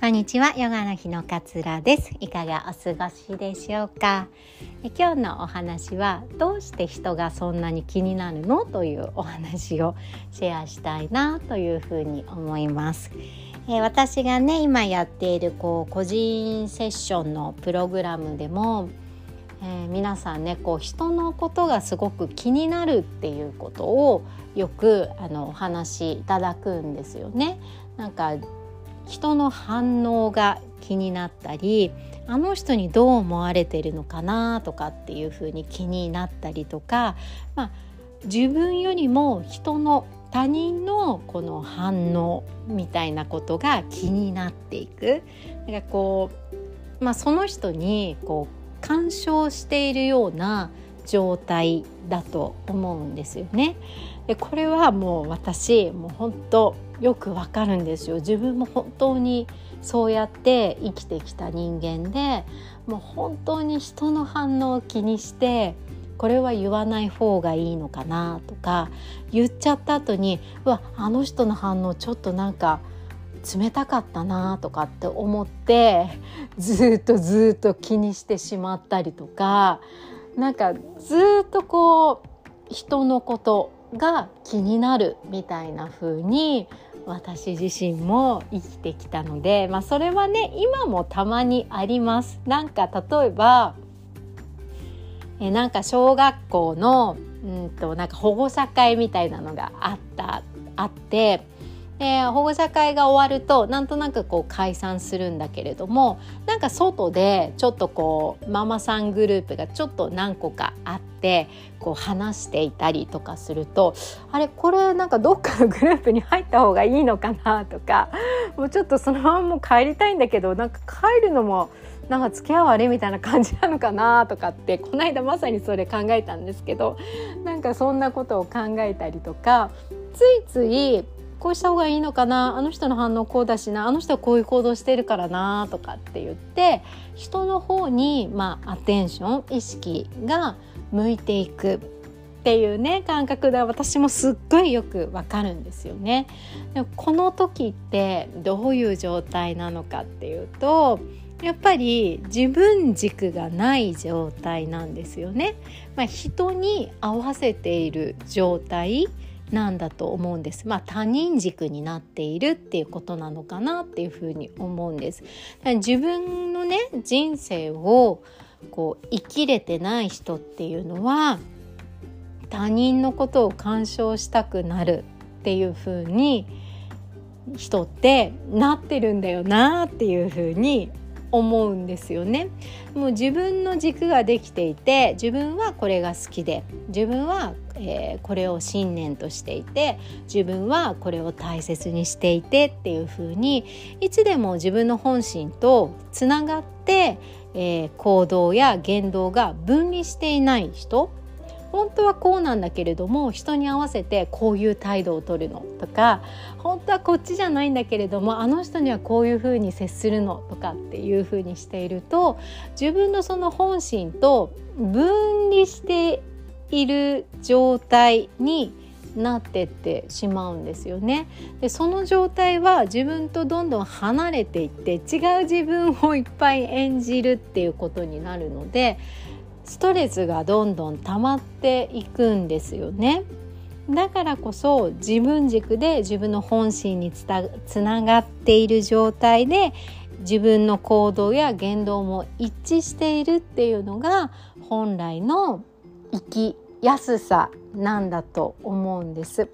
こんにちは、ヨガの日のかつらです。いかがお過ごしでしょうか？今日のお話はどうして人がそんなに気になるの？というお話をシェアしたいなというふうに思います。え私がね今やっているこう個人セッションのプログラムでも、えー、皆さんねこう人のことがすごく気になるっていうことをよくあのお話しいただくんですよね。なんか人の反応が気になったりあの人にどう思われてるのかなとかっていうふうに気になったりとか、まあ、自分よりも人の他人のこの反応みたいなことが気になっていく。なんかこうまあ、その人にこう干渉しているような状態だと思うんですよね。でこれはもう私もう本当よくわかるんですよ自分も本当にそうやって生きてきた人間でもう本当に人の反応を気にしてこれは言わない方がいいのかなとか言っちゃった後にうわあの人の反応ちょっとなんか冷たかったなとかって思ってずっとずっと気にしてしまったりとかなんかずっとこう人のことが気になるみたいな風に私自身も生きてきたので、まあ、それはね今もたまにあります。なんか例えばえなんか小学校のうんとなんか保護者会みたいなのがあったあってで保護者会が終わるとなんとなくこう解散するんだけれどもなんか外でちょっとこうママさんグループがちょっと何個かあってこう話していたりとかするとあれこれなんかどっかのグループに入った方がいいのかなとかもうちょっとそのままもう帰りたいんだけどなんか帰るのもなんか付き合うあれみたいな感じなのかなとかってこの間まさにそれ考えたんですけどなんかそんなことを考えたりとかついついこうした方がいいのかなあの人の反応こうだしなあの人はこういう行動してるからなとかって言って人の方にまあアテンション意識が向いていくっていうね感覚で私もすっごいよくわかるんですよね。でもこの時ってどういう状態なのかっていうとやっぱり自分軸がない状態なんですよね。まあ、人に合わせている状態なんだと思うんです。まあ他人軸になっているっていうことなのかなっていうふうに思うんです。自分のね人生をこう生きれてない人っていうのは他人のことを干渉したくなるっていうふうに人ってなってるんだよなっていうふうに思うんですよね。もう自分の軸ができていて自分はこれが好きで自分は、えー、これを信念としていて自分はこれを大切にしていてっていうふうにいつでも自分の本心とつながって、えー、行動や言動が分離していない人本当はこうなんだけれども人に合わせてこういう態度をとるのとか本当はこっちじゃないんだけれどもあの人にはこういうふうに接するのとかっていうふうにしていると自分のその本心と分離している状態になってってしまうんですよね。でその状態は自分とどんどん離れていって違う自分をいっぱい演じるっていうことになるのでストレスがどんどん溜まっていくんですよね。だからこそ自分軸で自分の本心につながっている状態で自分の行動や言動も一致しているっていうのが本来の生きやすさなんだと思うんです。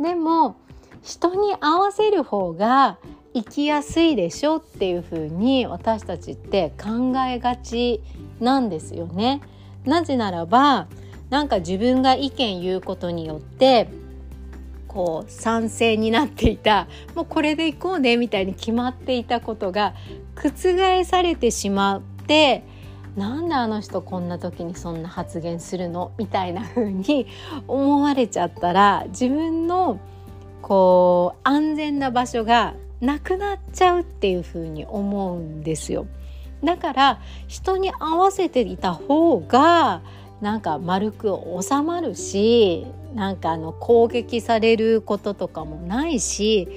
でも人に合わせる方が生きやすいでしょっていうふうに私たちって考えがちなんですよね。なぜならばなんか自分が意見言うことによってこう賛成になっていたもうこれでいこうねみたいに決まっていたことが覆されてしまってなんであの人こんな時にそんな発言するの？みたいな風に 思われちゃったら自分のこう安全な場所がなくなっちゃうっていう風に思うんですよ。だから人に合わせていた方がなんか丸く収まるしなんかあの攻撃されることとかもないし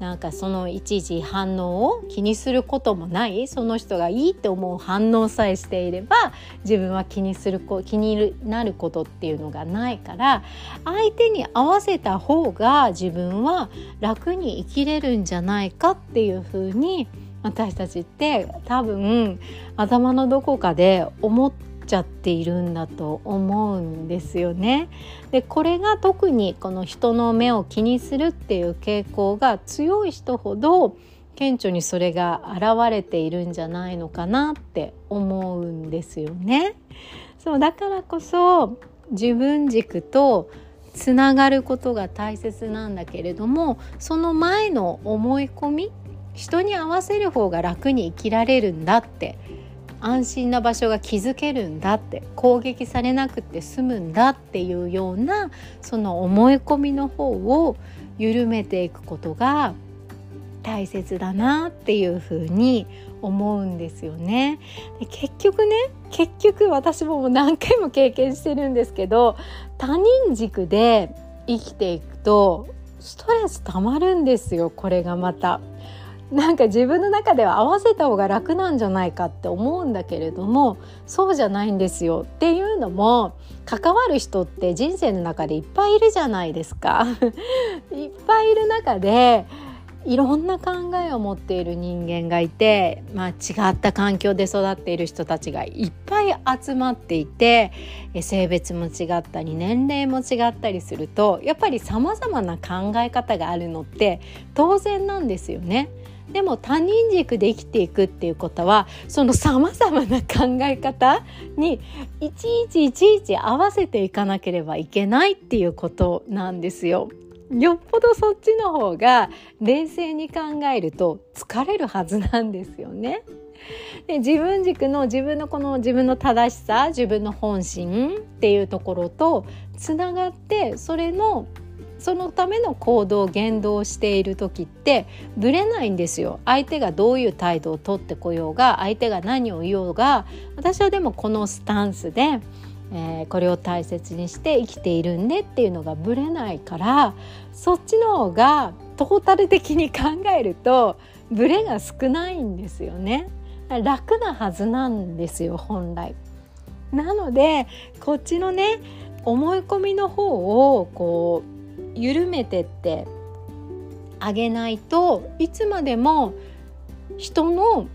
なんかその一時反応を気にすることもないその人がいいって思う反応さえしていれば自分は気にする気になることっていうのがないから相手に合わせた方が自分は楽に生きれるんじゃないかっていうふうに私たちって多分頭のどこかで思っちゃっているんだと思うんですよね。でこれが特にこの人の目を気にするっていう傾向が強い人ほど顕著にそれが現れているんじゃないのかなって思うんですよね。そうだからこそ自分軸とつながることが大切なんだけれどもその前の思い込み人に合わせる方が楽に生きられるんだって安心な場所が築けるんだって攻撃されなくて済むんだっていうようなその思い込みの方を緩めていくことが大切だなっていうふうに思うんですよね。で結局ね結局私ももう何回も経験してるんですけど他人軸で生きていくとストレスたまるんですよこれがまた。なんか自分の中では合わせた方が楽なんじゃないかって思うんだけれどもそうじゃないんですよっていうのも関わる人って人生の中でいっぱいいるじゃないですか いっぱいいる中でいろんな考えを持っている人間がいて、まあ、違った環境で育っている人たちがいっぱい集まっていて性別も違ったり年齢も違ったりするとやっぱりさまざまな考え方があるのって当然なんですよね。でも他人軸で生きていくっていうことはそのさまざまな考え方にいちいちいちいち合わせていかなければいけないっていうことなんですよ。よっぽどそっちの方が冷静に考えると疲れるはずなんですよね。で自分軸の自分のこの自分の正しさ自分の本心っていうところとつながってそれのそのための行動言動をしている時ってぶれないんですよ。相手がどういう態度をとってこようが相手が何を言おうが私はでもこのスタンスで、えー、これを大切にして生きているんでっていうのがぶれないからそっちの方がトータル的に考えるとブレが少ないんですよね。楽なはずなんですよ本来。なのでこっちのね思い込みの方をこう緩めてってあげないといつまでも人の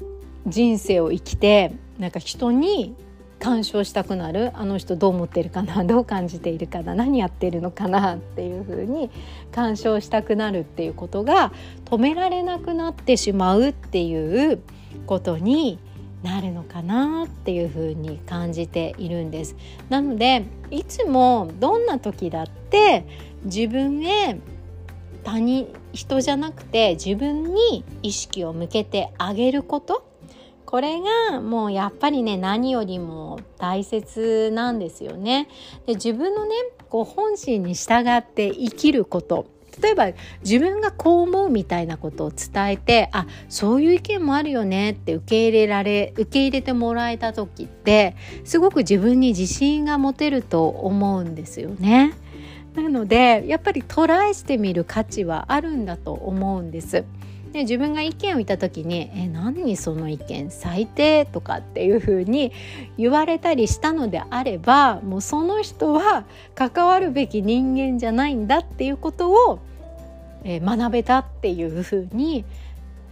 人生を生きてなんか人に干渉したくなるあの人どう思ってるかな どう感じているかな何やってるのかなっていうふうに干渉したくなるっていうことが止められなくなってしまうっていうことになるのかなっていうふうに感じているんです。なのでいつもどんな時だって自分へ他人人じゃなくて自分に意識を向けてあげることこれがもうやっぱりね何よりも大切なんですよね。で自分のねこう本心に従って生きること例えば自分がこう思うみたいなことを伝えてあそういう意見もあるよねって受け入れられ受け入れてもらえた時ってすごく自分に自信が持てると思うんですよね。なのでやっぱりトライしてみる価値はあるんだと思うんです。で自分が意見を言った時に「え何その意見最低」とかっていう風に言われたりしたのであればもうその人は関わるべき人間じゃないんだっていうことを、え学べたっていう風に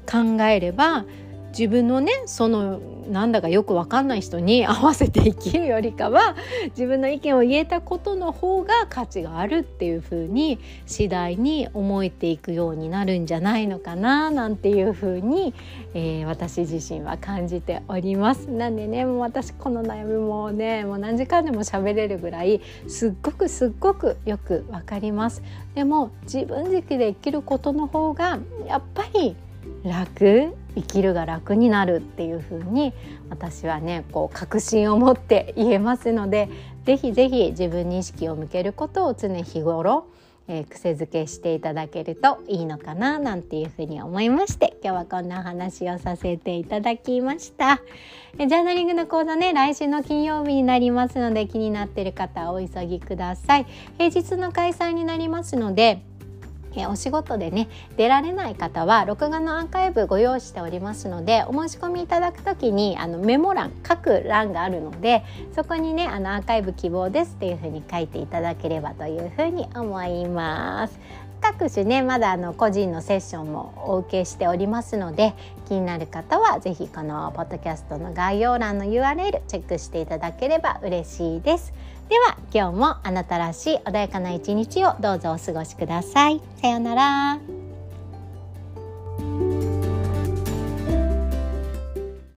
考えれば自分のねそのなんだかよく分かんない人に合わせて生きるよりかは自分の意見を言えたことの方が価値があるっていう風に次第に思えていくようになるんじゃないのかななんていう風に、えー、私自身は感じております。なんでねもう私この悩みもねもう何時間でも喋れるぐらいすっごくすっごくよくわかります。でも自分軸で生きることの方がやっぱり楽生きるが楽になるっていう風に私はねこう確信を持って言えますので是非是非自分に意識を向けることを常日頃えー、癖づけしていただけるといいのかななんていうふうに思いまして今日はこんな話をさせていただきました。えジャーナリングの講座ね来週の金曜日になりますので気になっている方お急ぎください。平日の開催になりますのでえお仕事でね出られない方は録画のアーカイブご用意しておりますのでお申し込みいただく時にあのメモ欄書く欄があるのでそこにねあのアーカイブ希望ですっていうふうに書いていただければというふうに思います。各種ねまだあの個人のセッションもお受けしておりますので気になる方は是非このポッドキャストの概要欄の URL チェックしていただければ嬉しいです。では今日もあなたらしい穏やかな一日をどうぞお過ごしください。さようなら。